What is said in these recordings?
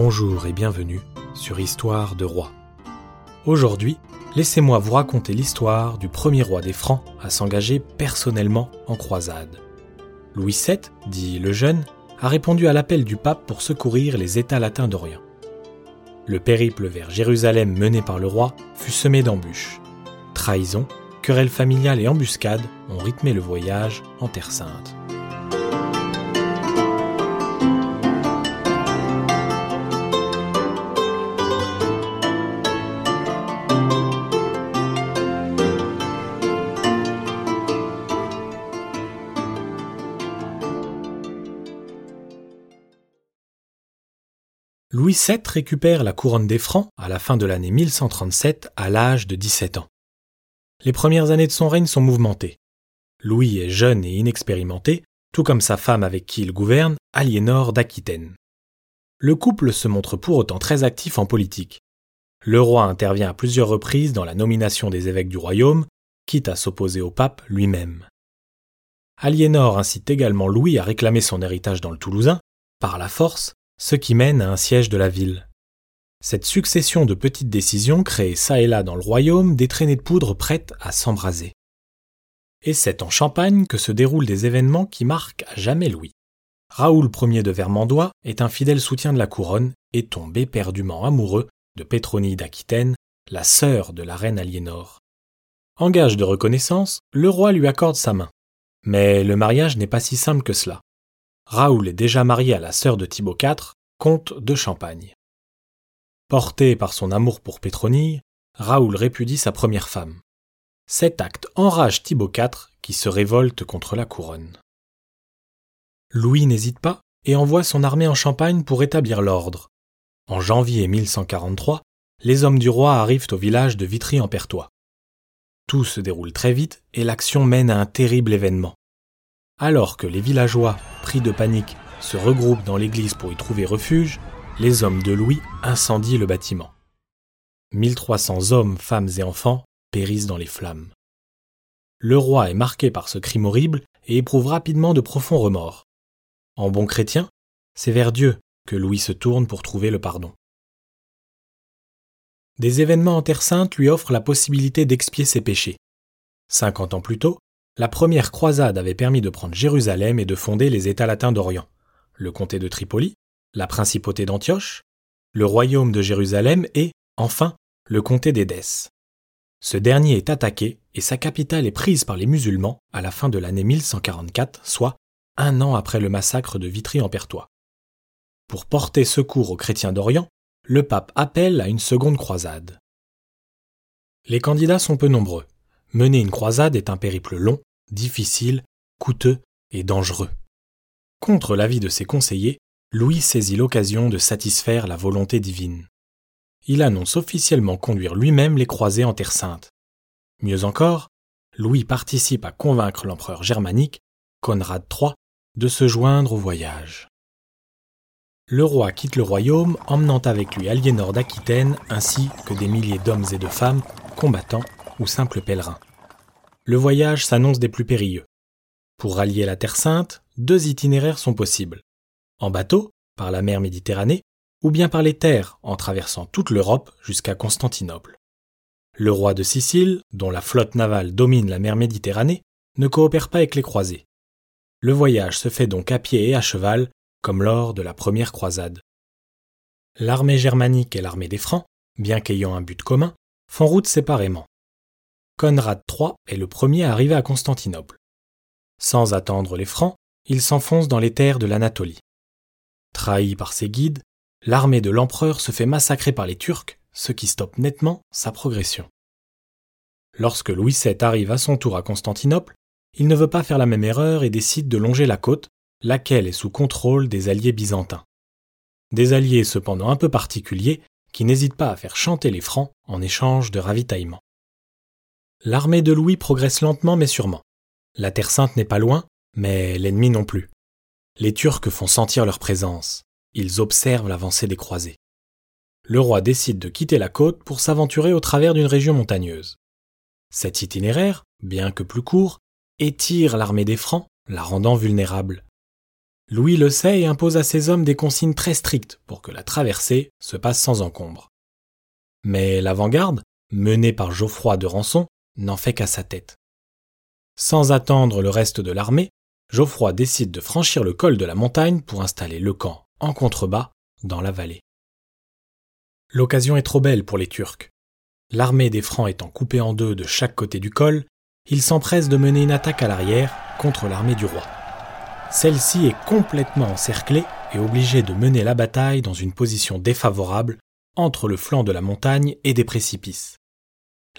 Bonjour et bienvenue sur Histoire de Roi. Aujourd'hui, laissez-moi vous raconter l'histoire du premier roi des Francs à s'engager personnellement en croisade. Louis VII, dit le Jeune, a répondu à l'appel du pape pour secourir les États latins d'Orient. Le périple vers Jérusalem mené par le roi fut semé d'embûches. Trahison, querelles familiales et embuscades ont rythmé le voyage en Terre Sainte. Louis VII récupère la couronne des Francs à la fin de l'année 1137 à l'âge de 17 ans. Les premières années de son règne sont mouvementées. Louis est jeune et inexpérimenté, tout comme sa femme avec qui il gouverne, Aliénor d'Aquitaine. Le couple se montre pour autant très actif en politique. Le roi intervient à plusieurs reprises dans la nomination des évêques du royaume, quitte à s'opposer au pape lui-même. Aliénor incite également Louis à réclamer son héritage dans le Toulousain, par la force, ce qui mène à un siège de la ville. Cette succession de petites décisions crée ça et là dans le royaume des traînées de poudre prêtes à s'embraser. Et c'est en Champagne que se déroulent des événements qui marquent à jamais Louis. Raoul Ier de Vermandois est un fidèle soutien de la couronne et tombe éperdument amoureux de Pétronie d'Aquitaine, la sœur de la reine Aliénor. En gage de reconnaissance, le roi lui accorde sa main. Mais le mariage n'est pas si simple que cela. Raoul est déjà marié à la sœur de Thibaut IV, comte de Champagne. Porté par son amour pour Pétronille, Raoul répudie sa première femme. Cet acte enrage Thibaut IV qui se révolte contre la couronne. Louis n'hésite pas et envoie son armée en Champagne pour établir l'ordre. En janvier 1143, les hommes du roi arrivent au village de Vitry-en-Pertois. Tout se déroule très vite et l'action mène à un terrible événement. Alors que les villageois, pris de panique, se regroupent dans l'église pour y trouver refuge, les hommes de Louis incendient le bâtiment. 1300 hommes, femmes et enfants périssent dans les flammes. Le roi est marqué par ce crime horrible et éprouve rapidement de profonds remords. En bon chrétien, c'est vers Dieu que Louis se tourne pour trouver le pardon. Des événements en Terre Sainte lui offrent la possibilité d'expier ses péchés. Cinquante ans plus tôt, la première croisade avait permis de prendre Jérusalem et de fonder les États latins d'Orient, le comté de Tripoli, la principauté d'Antioche, le royaume de Jérusalem et, enfin, le comté d'Édesse. Ce dernier est attaqué et sa capitale est prise par les musulmans à la fin de l'année 1144, soit un an après le massacre de Vitry-en-Pertois. Pour porter secours aux chrétiens d'Orient, le pape appelle à une seconde croisade. Les candidats sont peu nombreux. Mener une croisade est un périple long, difficile, coûteux et dangereux. Contre l'avis de ses conseillers, Louis saisit l'occasion de satisfaire la volonté divine. Il annonce officiellement conduire lui-même les croisés en Terre sainte. Mieux encore, Louis participe à convaincre l'empereur germanique, Conrad III, de se joindre au voyage. Le roi quitte le royaume, emmenant avec lui Aliénor d'Aquitaine ainsi que des milliers d'hommes et de femmes, combattants ou simples pèlerins le voyage s'annonce des plus périlleux. Pour rallier la Terre Sainte, deux itinéraires sont possibles. En bateau, par la mer Méditerranée, ou bien par les terres, en traversant toute l'Europe jusqu'à Constantinople. Le roi de Sicile, dont la flotte navale domine la mer Méditerranée, ne coopère pas avec les croisés. Le voyage se fait donc à pied et à cheval, comme lors de la première croisade. L'armée germanique et l'armée des Francs, bien qu'ayant un but commun, font route séparément. Conrad III est le premier à arriver à Constantinople. Sans attendre les Francs, il s'enfonce dans les terres de l'Anatolie. Trahi par ses guides, l'armée de l'empereur se fait massacrer par les Turcs, ce qui stoppe nettement sa progression. Lorsque Louis VII arrive à son tour à Constantinople, il ne veut pas faire la même erreur et décide de longer la côte, laquelle est sous contrôle des alliés byzantins. Des alliés cependant un peu particuliers qui n'hésitent pas à faire chanter les Francs en échange de ravitaillement. L'armée de Louis progresse lentement mais sûrement. La Terre Sainte n'est pas loin, mais l'ennemi non plus. Les Turcs font sentir leur présence. Ils observent l'avancée des croisés. Le roi décide de quitter la côte pour s'aventurer au travers d'une région montagneuse. Cet itinéraire, bien que plus court, étire l'armée des Francs, la rendant vulnérable. Louis le sait et impose à ses hommes des consignes très strictes pour que la traversée se passe sans encombre. Mais l'avant-garde, menée par Geoffroy de Rançon, n'en fait qu'à sa tête. Sans attendre le reste de l'armée, Geoffroy décide de franchir le col de la montagne pour installer le camp en contrebas dans la vallée. L'occasion est trop belle pour les Turcs. L'armée des Francs étant coupée en deux de chaque côté du col, ils s'empressent de mener une attaque à l'arrière contre l'armée du roi. Celle-ci est complètement encerclée et obligée de mener la bataille dans une position défavorable entre le flanc de la montagne et des précipices.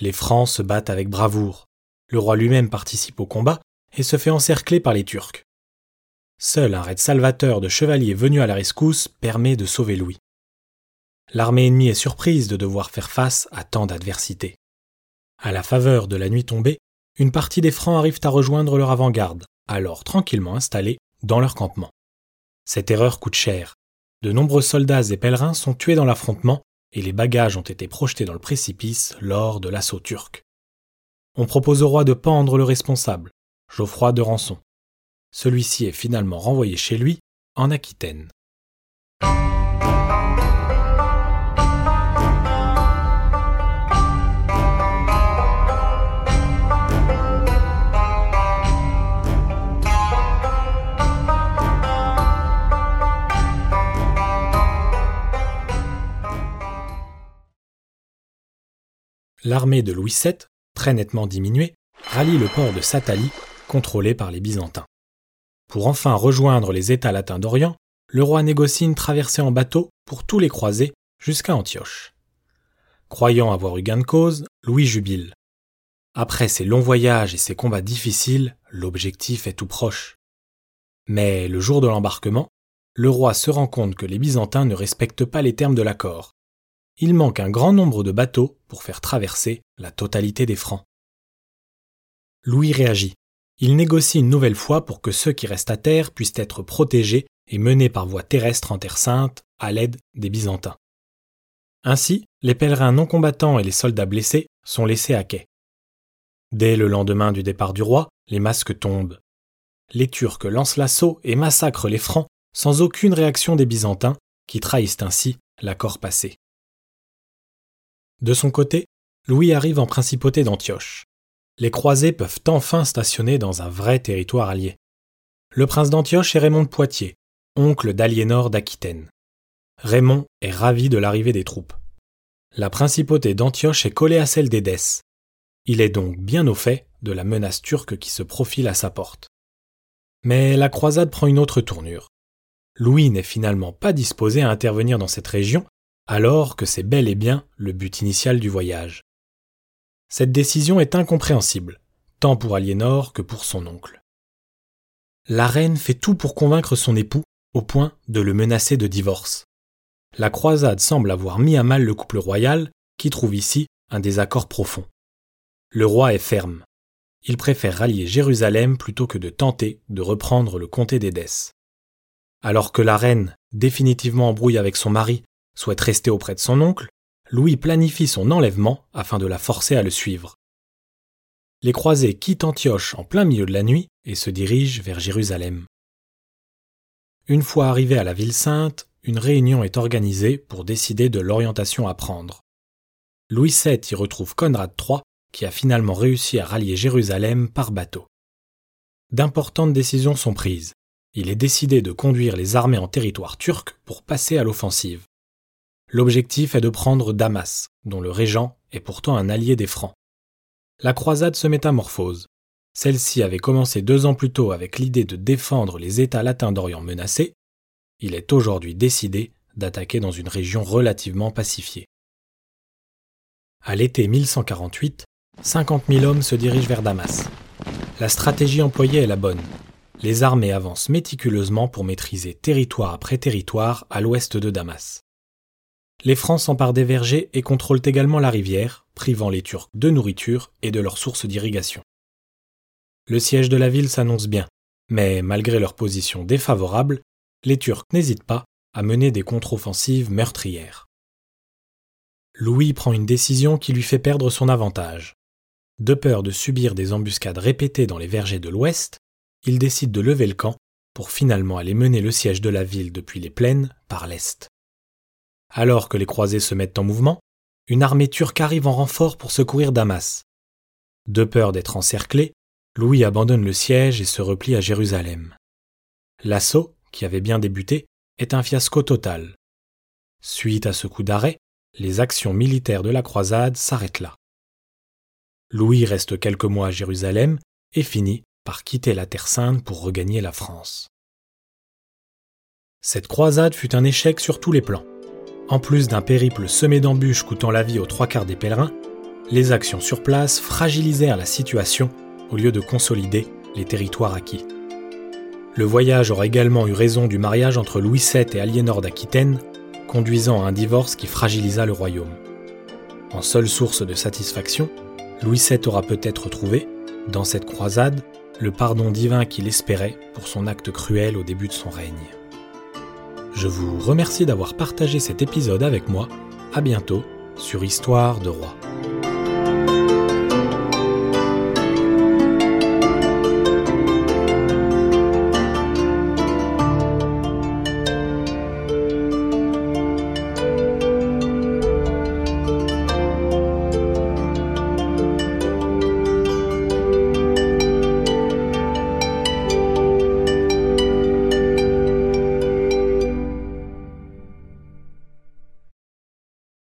Les Francs se battent avec bravoure. Le roi lui-même participe au combat et se fait encercler par les Turcs. Seul un raid salvateur de chevaliers venus à la rescousse permet de sauver Louis. L'armée ennemie est surprise de devoir faire face à tant d'adversité. À la faveur de la nuit tombée, une partie des Francs arrivent à rejoindre leur avant-garde, alors tranquillement installés dans leur campement. Cette erreur coûte cher. De nombreux soldats et pèlerins sont tués dans l'affrontement et les bagages ont été projetés dans le précipice lors de l'assaut turc. On propose au roi de pendre le responsable, Geoffroy de Rançon. Celui-ci est finalement renvoyé chez lui, en Aquitaine. L'armée de Louis VII, très nettement diminuée, rallie le port de Satali contrôlé par les Byzantins. Pour enfin rejoindre les États latins d'Orient, le roi négocie une traversée en bateau pour tous les croisés jusqu'à Antioche. Croyant avoir eu gain de cause, Louis jubile. Après ces longs voyages et ces combats difficiles, l'objectif est tout proche. Mais le jour de l'embarquement, le roi se rend compte que les Byzantins ne respectent pas les termes de l'accord. Il manque un grand nombre de bateaux pour faire traverser la totalité des Francs. Louis réagit. Il négocie une nouvelle fois pour que ceux qui restent à terre puissent être protégés et menés par voie terrestre en Terre sainte à l'aide des Byzantins. Ainsi, les pèlerins non combattants et les soldats blessés sont laissés à quai. Dès le lendemain du départ du roi, les masques tombent. Les Turcs lancent l'assaut et massacrent les Francs sans aucune réaction des Byzantins, qui trahissent ainsi l'accord passé. De son côté, Louis arrive en principauté d'Antioche les croisés peuvent enfin stationner dans un vrai territoire allié. Le prince d'Antioche est Raymond de Poitiers, oncle d'Aliénor d'Aquitaine. Raymond est ravi de l'arrivée des troupes. La principauté d'Antioche est collée à celle d'Édesse. Il est donc bien au fait de la menace turque qui se profile à sa porte. Mais la croisade prend une autre tournure. Louis n'est finalement pas disposé à intervenir dans cette région, alors que c'est bel et bien le but initial du voyage. Cette décision est incompréhensible, tant pour Aliénor que pour son oncle. La reine fait tout pour convaincre son époux, au point de le menacer de divorce. La croisade semble avoir mis à mal le couple royal, qui trouve ici un désaccord profond. Le roi est ferme. Il préfère rallier Jérusalem plutôt que de tenter de reprendre le comté d'Édesse. Alors que la reine, définitivement embrouillée avec son mari, souhaite rester auprès de son oncle, Louis planifie son enlèvement afin de la forcer à le suivre. Les croisés quittent Antioche en plein milieu de la nuit et se dirigent vers Jérusalem. Une fois arrivés à la ville sainte, une réunion est organisée pour décider de l'orientation à prendre. Louis VII y retrouve Conrad III, qui a finalement réussi à rallier Jérusalem par bateau. D'importantes décisions sont prises. Il est décidé de conduire les armées en territoire turc pour passer à l'offensive. L'objectif est de prendre Damas, dont le régent est pourtant un allié des Francs. La croisade se métamorphose. Celle-ci avait commencé deux ans plus tôt avec l'idée de défendre les États latins d'Orient menacés. Il est aujourd'hui décidé d'attaquer dans une région relativement pacifiée. À l'été 1148, 50 000 hommes se dirigent vers Damas. La stratégie employée est la bonne. Les armées avancent méticuleusement pour maîtriser territoire après territoire à l'ouest de Damas. Les Francs s'emparent des vergers et contrôlent également la rivière, privant les Turcs de nourriture et de leurs sources d'irrigation. Le siège de la ville s'annonce bien, mais malgré leur position défavorable, les Turcs n'hésitent pas à mener des contre-offensives meurtrières. Louis prend une décision qui lui fait perdre son avantage. De peur de subir des embuscades répétées dans les vergers de l'Ouest, il décide de lever le camp pour finalement aller mener le siège de la ville depuis les plaines par l'est. Alors que les croisés se mettent en mouvement, une armée turque arrive en renfort pour secourir Damas. De peur d'être encerclé, Louis abandonne le siège et se replie à Jérusalem. L'assaut, qui avait bien débuté, est un fiasco total. Suite à ce coup d'arrêt, les actions militaires de la croisade s'arrêtent là. Louis reste quelques mois à Jérusalem et finit par quitter la Terre sainte pour regagner la France. Cette croisade fut un échec sur tous les plans. En plus d'un périple semé d'embûches coûtant la vie aux trois quarts des pèlerins, les actions sur place fragilisèrent la situation au lieu de consolider les territoires acquis. Le voyage aura également eu raison du mariage entre Louis VII et Aliénor d'Aquitaine, conduisant à un divorce qui fragilisa le royaume. En seule source de satisfaction, Louis VII aura peut-être trouvé, dans cette croisade, le pardon divin qu'il espérait pour son acte cruel au début de son règne. Je vous remercie d'avoir partagé cet épisode avec moi. À bientôt sur Histoire de Roi.